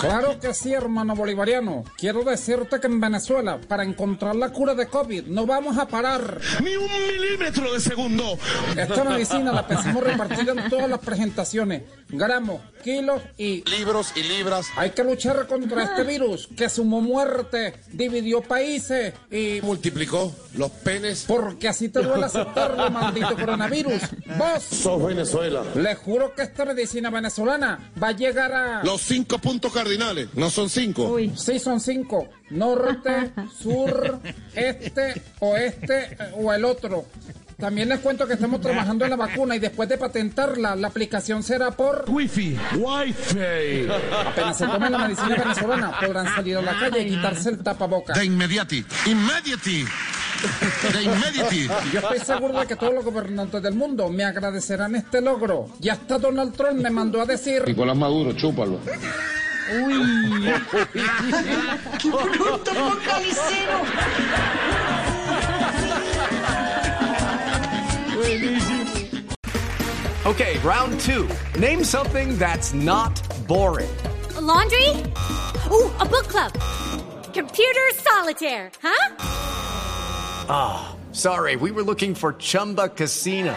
Claro que sí, hermano bolivariano. Quiero decirte que en Venezuela, para encontrar la cura de COVID, no vamos a parar. Ni un milímetro de segundo. Esta medicina la pensamos repartir en todas las presentaciones. Gramos, kilos y... Libros y libras. Hay que luchar contra este virus que sumó muerte, dividió países y... Multiplicó los penes. Porque así te duele aceptarlo, maldito coronavirus. Vos, Sos Venezuela. le juro que esta medicina venezolana va a llegar a... Los cinco puntos cardinales. No son cinco. Sí, son cinco. Norte, sur, este, oeste eh, o el otro. También les cuento que estamos trabajando en la vacuna y después de patentarla, la aplicación será por... Wi-Fi. Wi-Fi. Apenas se tomen la medicina venezolana, podrán salir a la calle y quitarse el tapaboca. De inmediati. Immediati. De inmediati. Yo estoy seguro de que todos los gobernantes del mundo me agradecerán este logro. Y hasta Donald Trump me mandó a decir... Nicolás Maduro, chúpalo. Okay, round two. Name something that's not boring. A laundry? Ooh, a book club. Computer solitaire, huh? Ah, sorry, we were looking for Chumba Casino.